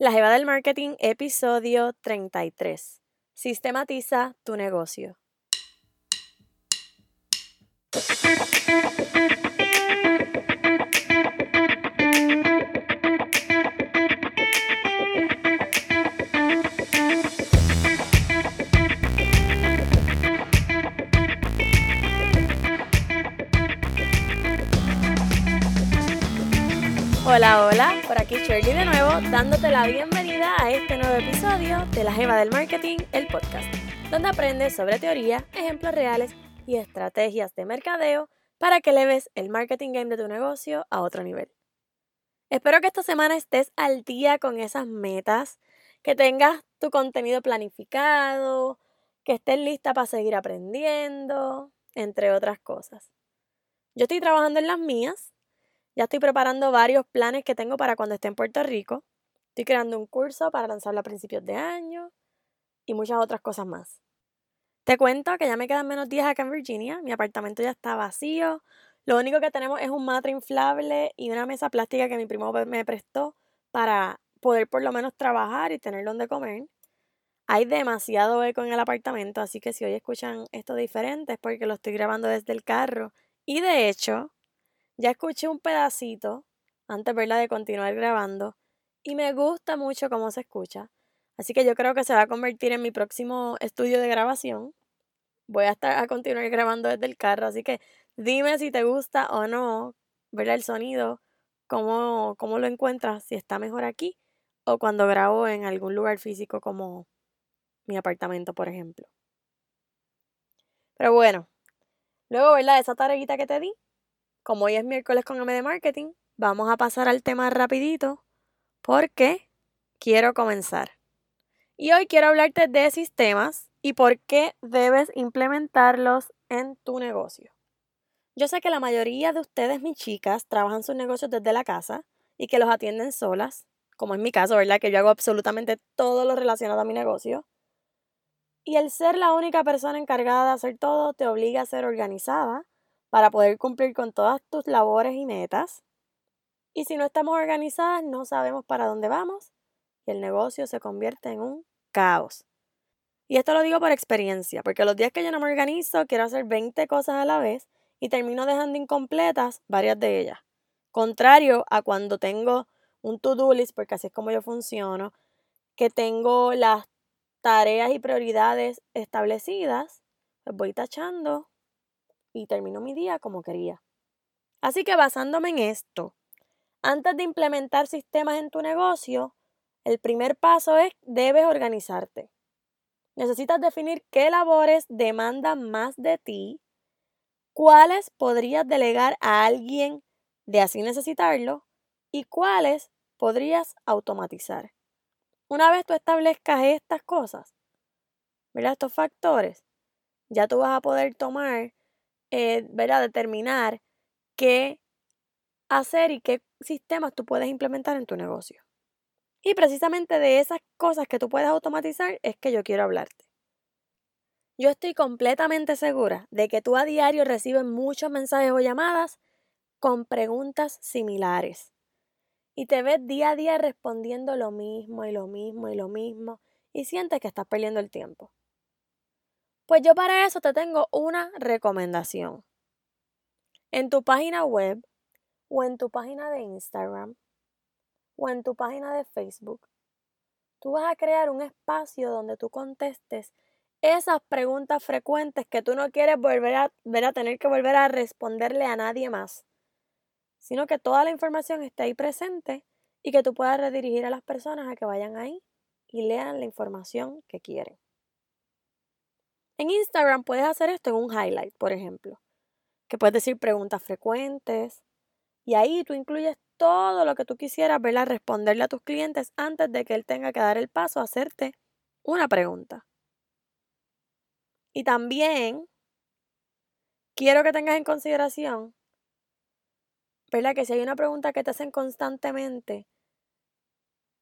La Jeva del Marketing, episodio 33. Sistematiza tu negocio. Hola, hola, por aquí Shirley de nuevo, dándote la bienvenida a este nuevo episodio de La Gema del Marketing, el podcast, donde aprendes sobre teoría, ejemplos reales y estrategias de mercadeo para que leves el marketing game de tu negocio a otro nivel. Espero que esta semana estés al día con esas metas, que tengas tu contenido planificado, que estés lista para seguir aprendiendo, entre otras cosas. Yo estoy trabajando en las mías ya estoy preparando varios planes que tengo para cuando esté en Puerto Rico. Estoy creando un curso para lanzarlo a principios de año y muchas otras cosas más. Te cuento que ya me quedan menos días acá en Virginia. Mi apartamento ya está vacío. Lo único que tenemos es un matre inflable y una mesa plástica que mi primo me prestó para poder por lo menos trabajar y tener donde comer. Hay demasiado eco en el apartamento, así que si hoy escuchan esto diferente es porque lo estoy grabando desde el carro. Y de hecho, ya escuché un pedacito antes ¿verdad? de continuar grabando y me gusta mucho cómo se escucha. Así que yo creo que se va a convertir en mi próximo estudio de grabación. Voy a estar a continuar grabando desde el carro, así que dime si te gusta o no, ¿verdad? El sonido, cómo, cómo lo encuentras, si está mejor aquí o cuando grabo en algún lugar físico como mi apartamento, por ejemplo. Pero bueno, luego, ¿verdad? Esa tareguita que te di, como hoy es miércoles con M de Marketing, vamos a pasar al tema rapidito porque quiero comenzar. Y hoy quiero hablarte de sistemas y por qué debes implementarlos en tu negocio. Yo sé que la mayoría de ustedes, mis chicas, trabajan sus negocios desde la casa y que los atienden solas, como en mi caso, ¿verdad? Que yo hago absolutamente todo lo relacionado a mi negocio. Y el ser la única persona encargada de hacer todo te obliga a ser organizada para poder cumplir con todas tus labores y metas. Y si no estamos organizadas, no sabemos para dónde vamos y el negocio se convierte en un caos. Y esto lo digo por experiencia, porque los días que yo no me organizo, quiero hacer 20 cosas a la vez y termino dejando incompletas varias de ellas. Contrario a cuando tengo un to-do list, porque así es como yo funciono, que tengo las tareas y prioridades establecidas, pues voy tachando y termino mi día como quería. Así que basándome en esto, antes de implementar sistemas en tu negocio, el primer paso es debes organizarte. Necesitas definir qué labores demandan más de ti, cuáles podrías delegar a alguien de así necesitarlo y cuáles podrías automatizar. Una vez tú establezcas estas cosas, mira estos factores, ya tú vas a poder tomar eh, determinar qué hacer y qué sistemas tú puedes implementar en tu negocio. Y precisamente de esas cosas que tú puedes automatizar es que yo quiero hablarte. Yo estoy completamente segura de que tú a diario recibes muchos mensajes o llamadas con preguntas similares. Y te ves día a día respondiendo lo mismo y lo mismo y lo mismo y sientes que estás perdiendo el tiempo. Pues yo para eso te tengo una recomendación. En tu página web o en tu página de Instagram o en tu página de Facebook, tú vas a crear un espacio donde tú contestes esas preguntas frecuentes que tú no quieres volver a, ver a tener que volver a responderle a nadie más, sino que toda la información esté ahí presente y que tú puedas redirigir a las personas a que vayan ahí y lean la información que quieren. En Instagram puedes hacer esto en un highlight, por ejemplo, que puedes decir preguntas frecuentes y ahí tú incluyes todo lo que tú quisieras verla responderle a tus clientes antes de que él tenga que dar el paso a hacerte una pregunta. Y también quiero que tengas en consideración, ¿verdad? Que si hay una pregunta que te hacen constantemente,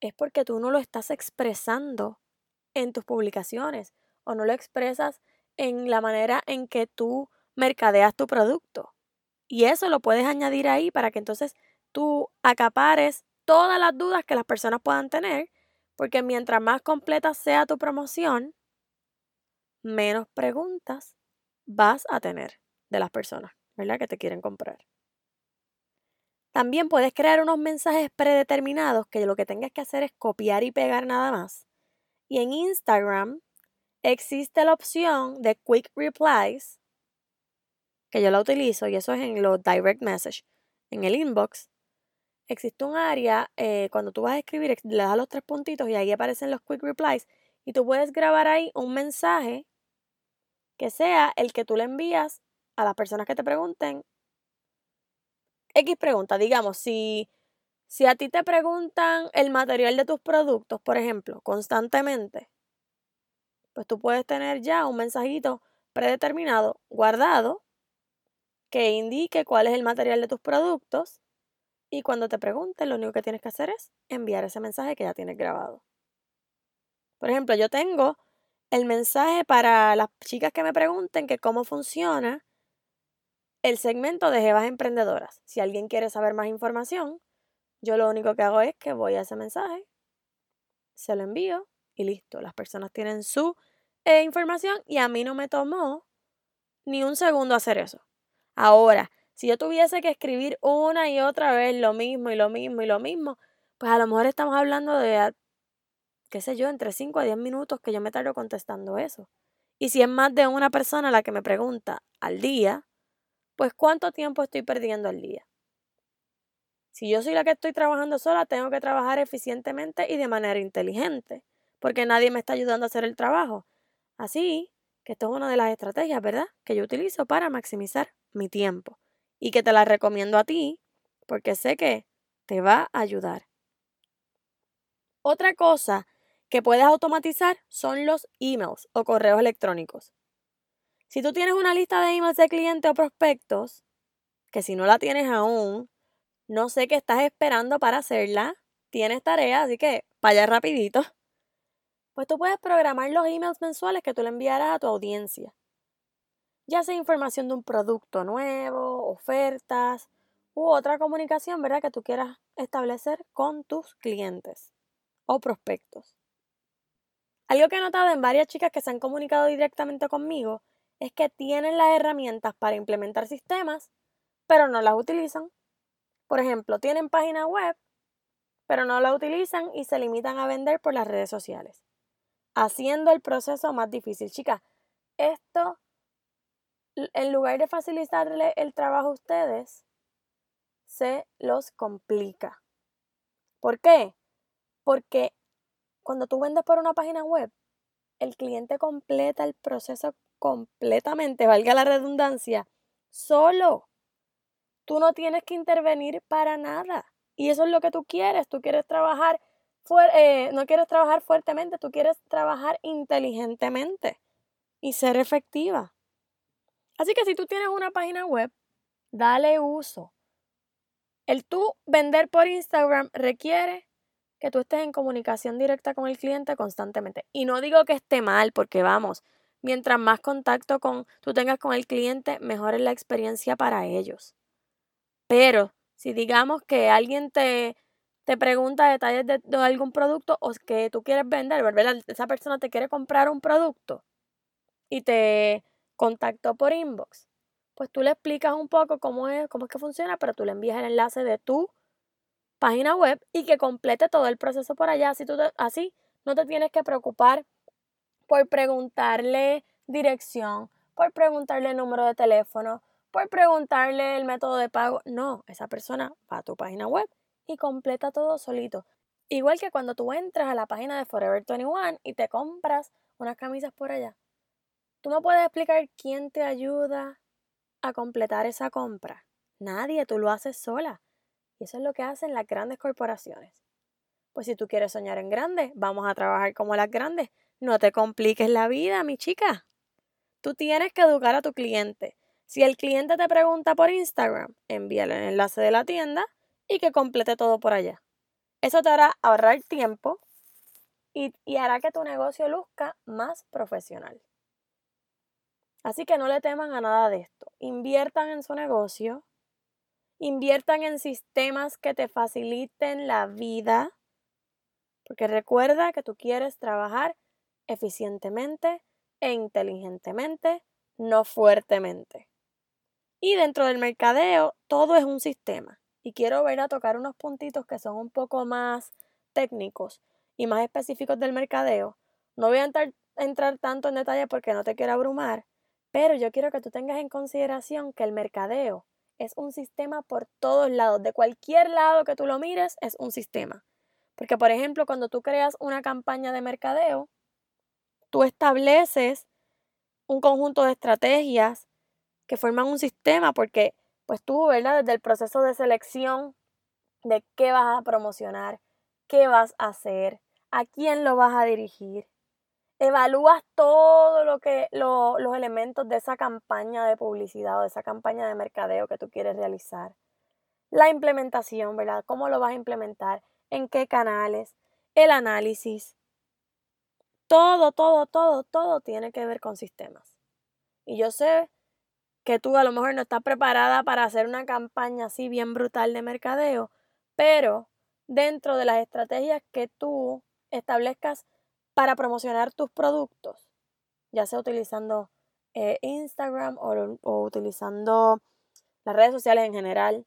es porque tú no lo estás expresando en tus publicaciones o no lo expresas en la manera en que tú mercadeas tu producto. Y eso lo puedes añadir ahí para que entonces tú acapares todas las dudas que las personas puedan tener Porque mientras más completa sea tu promoción, menos preguntas vas a tener de las personas, ¿verdad? Que te quieren comprar. También puedes crear unos mensajes predeterminados que lo que tengas que hacer es copiar y pegar nada más. Y en Instagram existe la opción de Quick Replies, que yo la utilizo y eso es en los direct message, en el inbox. Existe un área, eh, cuando tú vas a escribir, le das los tres puntitos y ahí aparecen los quick replies y tú puedes grabar ahí un mensaje que sea el que tú le envías a las personas que te pregunten X pregunta, digamos, si, si a ti te preguntan el material de tus productos, por ejemplo, constantemente, pues tú puedes tener ya un mensajito predeterminado, guardado, que indique cuál es el material de tus productos y cuando te pregunten, lo único que tienes que hacer es enviar ese mensaje que ya tienes grabado. Por ejemplo, yo tengo el mensaje para las chicas que me pregunten que cómo funciona el segmento de Jevas Emprendedoras. Si alguien quiere saber más información, yo lo único que hago es que voy a ese mensaje, se lo envío y listo. Las personas tienen su eh, información y a mí no me tomó ni un segundo hacer eso. Ahora, si yo tuviese que escribir una y otra vez lo mismo y lo mismo y lo mismo, pues a lo mejor estamos hablando de qué sé yo, entre 5 a 10 minutos que yo me tardo contestando eso. Y si es más de una persona la que me pregunta al día, pues ¿cuánto tiempo estoy perdiendo al día? Si yo soy la que estoy trabajando sola, tengo que trabajar eficientemente y de manera inteligente, porque nadie me está ayudando a hacer el trabajo. Así que esto es una de las estrategias, ¿verdad?, que yo utilizo para maximizar mi tiempo y que te la recomiendo a ti porque sé que te va a ayudar. Otra cosa que puedes automatizar son los emails o correos electrónicos. Si tú tienes una lista de emails de clientes o prospectos, que si no la tienes aún, no sé qué estás esperando para hacerla, tienes tarea, así que vaya rapidito. Pues tú puedes programar los emails mensuales que tú le enviarás a tu audiencia. Ya sea información de un producto nuevo, ofertas u otra comunicación, ¿verdad? Que tú quieras establecer con tus clientes o prospectos. Algo que he notado en varias chicas que se han comunicado directamente conmigo es que tienen las herramientas para implementar sistemas, pero no las utilizan. Por ejemplo, tienen página web, pero no la utilizan y se limitan a vender por las redes sociales, haciendo el proceso más difícil. Chicas, esto, en lugar de facilitarle el trabajo a ustedes, se los complica. ¿Por qué? Porque cuando tú vendes por una página web, el cliente completa el proceso completamente, valga la redundancia, solo. Tú no tienes que intervenir para nada. Y eso es lo que tú quieres. Tú quieres trabajar, eh, no quieres trabajar fuertemente, tú quieres trabajar inteligentemente y ser efectiva. Así que si tú tienes una página web, dale uso. El tú vender por Instagram requiere que tú estés en comunicación directa con el cliente constantemente. Y no digo que esté mal, porque vamos, mientras más contacto con, tú tengas con el cliente, mejor es la experiencia para ellos. Pero si digamos que alguien te, te pregunta detalles de, algún producto o que tú quieres vender, ¿verdad? esa persona te quiere comprar un producto y te contactó por inbox, pues tú le explicas un poco cómo es, cómo es que funciona, pero tú le envías el enlace de tu página web y que complete todo el proceso por allá. Así, tú así no te tienes que preocupar por preguntarle dirección, por preguntarle número de teléfono, por preguntarle el método de pago. No, esa persona va a tu página web y completa todo solito. Igual que cuando tú entras a la página de Forever 21 y te compras unas camisas por allá. Tú no puedes explicar quién te ayuda a completar esa compra. Nadie, tú lo haces sola. Y eso es lo que hacen las grandes corporaciones. Pues si tú quieres soñar en grande, vamos a trabajar como las grandes. No te compliques la vida, mi chica. Tú tienes que educar a tu cliente. Si el cliente te pregunta por Instagram, envíale el enlace de la tienda y que complete todo por allá. Eso te hará ahorrar tiempo y, y hará que tu negocio luzca más profesional. Así que no le teman a nada de esto. Inviertan en su negocio, Inviertan en sistemas que te faciliten la vida. Porque recuerda que tú quieres trabajar eficientemente e inteligentemente, no fuertemente. Y dentro del mercadeo, todo es un sistema. Y quiero ver a tocar unos puntitos que son un poco más técnicos y más específicos del mercadeo. No voy a entrar, entrar tanto en detalle porque no te quiero abrumar, pero yo quiero que tú tengas en consideración que el mercadeo es un sistema por todos lados. De cualquier lado que tú lo mires, es un sistema. Porque, por ejemplo, cuando tú creas una campaña de mercadeo, tú estableces un conjunto de estrategias que forman un sistema porque pues tú, ¿verdad? Desde el proceso de selección de qué vas a promocionar, qué vas a hacer, a quién lo vas a dirigir. Evalúas todo lo que los elementos de esa campaña de publicidad o de esa campaña de mercadeo que tú quieres realizar. La implementación, ¿verdad? ¿Cómo lo vas a implementar? ¿En qué canales? El análisis. Todo, todo, todo, todo tiene que ver con sistemas. Y yo sé que tú a lo mejor no estás preparada para hacer una campaña así bien brutal de mercadeo, pero dentro de las estrategias que tú establezcas para promocionar tus productos, ya sea utilizando eh, Instagram o, o utilizando las redes sociales en general,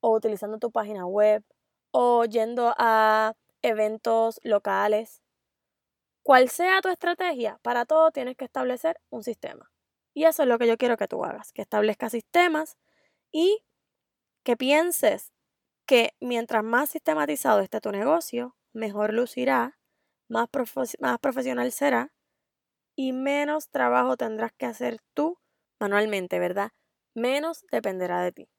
o utilizando tu página web, o yendo a eventos locales, cual sea tu estrategia, para todo tienes que establecer un sistema. Y eso es lo que yo quiero que tú hagas, que establezcas sistemas y que pienses que mientras más sistematizado esté tu negocio, mejor lucirá, más, más profesional será y menos trabajo tendrás que hacer tú manualmente, ¿verdad? Menos dependerá de ti.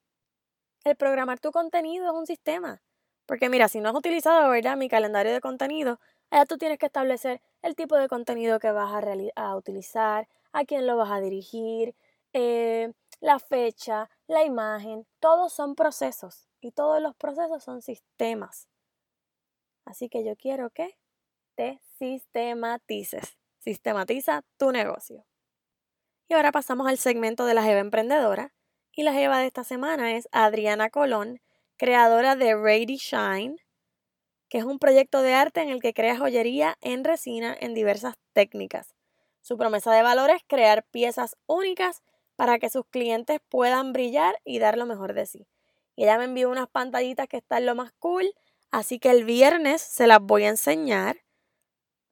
El programar tu contenido es un sistema. Porque mira, si no has utilizado, ¿verdad? Mi calendario de contenido, allá tú tienes que establecer el tipo de contenido que vas a, a utilizar, a quién lo vas a dirigir, eh, la fecha, la imagen, todos son procesos y todos los procesos son sistemas. Así que yo quiero que te sistematices. Sistematiza tu negocio. Y ahora pasamos al segmento de la Jeva Emprendedora. Y la Jeva de esta semana es Adriana Colón, creadora de Ready Shine, que es un proyecto de arte en el que crea joyería en resina en diversas técnicas. Su promesa de valor es crear piezas únicas para que sus clientes puedan brillar y dar lo mejor de sí. Y ella me envió unas pantallitas que están lo más cool, así que el viernes se las voy a enseñar.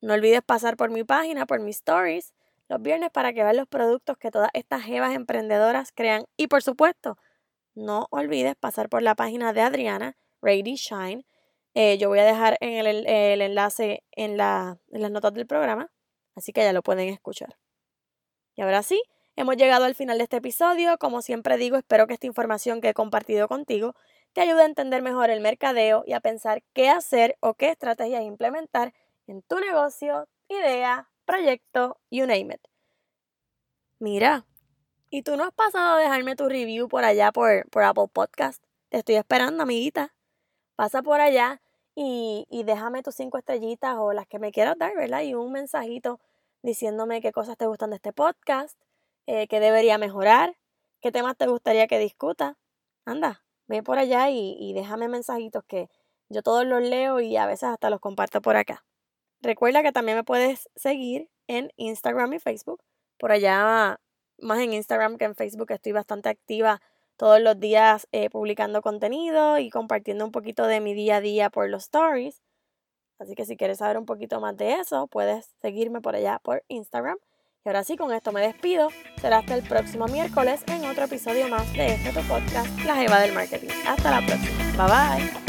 No olvides pasar por mi página, por mis stories, los viernes para que vean los productos que todas estas jevas emprendedoras crean. Y por supuesto, no olvides pasar por la página de Adriana, Ready Shine. Eh, yo voy a dejar en el, enlace en, la, en las notas del programa, así que ya lo pueden escuchar. Y ahora sí, Hemos llegado al final de este episodio. Como siempre digo, espero que esta información que he compartido contigo te ayude a entender mejor el mercadeo y a pensar qué hacer o qué estrategias implementar en tu negocio, idea, proyecto, you name it. Mira, ¿y tú no has pasado a dejarme tu review por allá por, por Apple Podcast? Te estoy esperando, amiguita. Pasa por allá y, y déjame tus cinco estrellitas o las que me quieras dar, ¿verdad? Y un mensajito diciéndome qué cosas te gustan de este podcast eh, qué debería mejorar, qué temas te gustaría que discuta. Anda, ve por allá y, déjame mensajitos que yo todos los leo y a veces hasta los comparto por acá. Recuerda que también me puedes seguir en Instagram y Facebook. Por allá, más en Instagram que en Facebook, estoy bastante activa todos los días eh, publicando contenido y compartiendo un poquito de mi día a día por los stories. Así que si quieres saber un poquito más de eso, puedes seguirme por allá por Instagram. Y ahora sí, con esto me despido. Será hasta el próximo miércoles en otro episodio más de este podcast, La Jeva del Marketing. Hasta la próxima. Bye bye.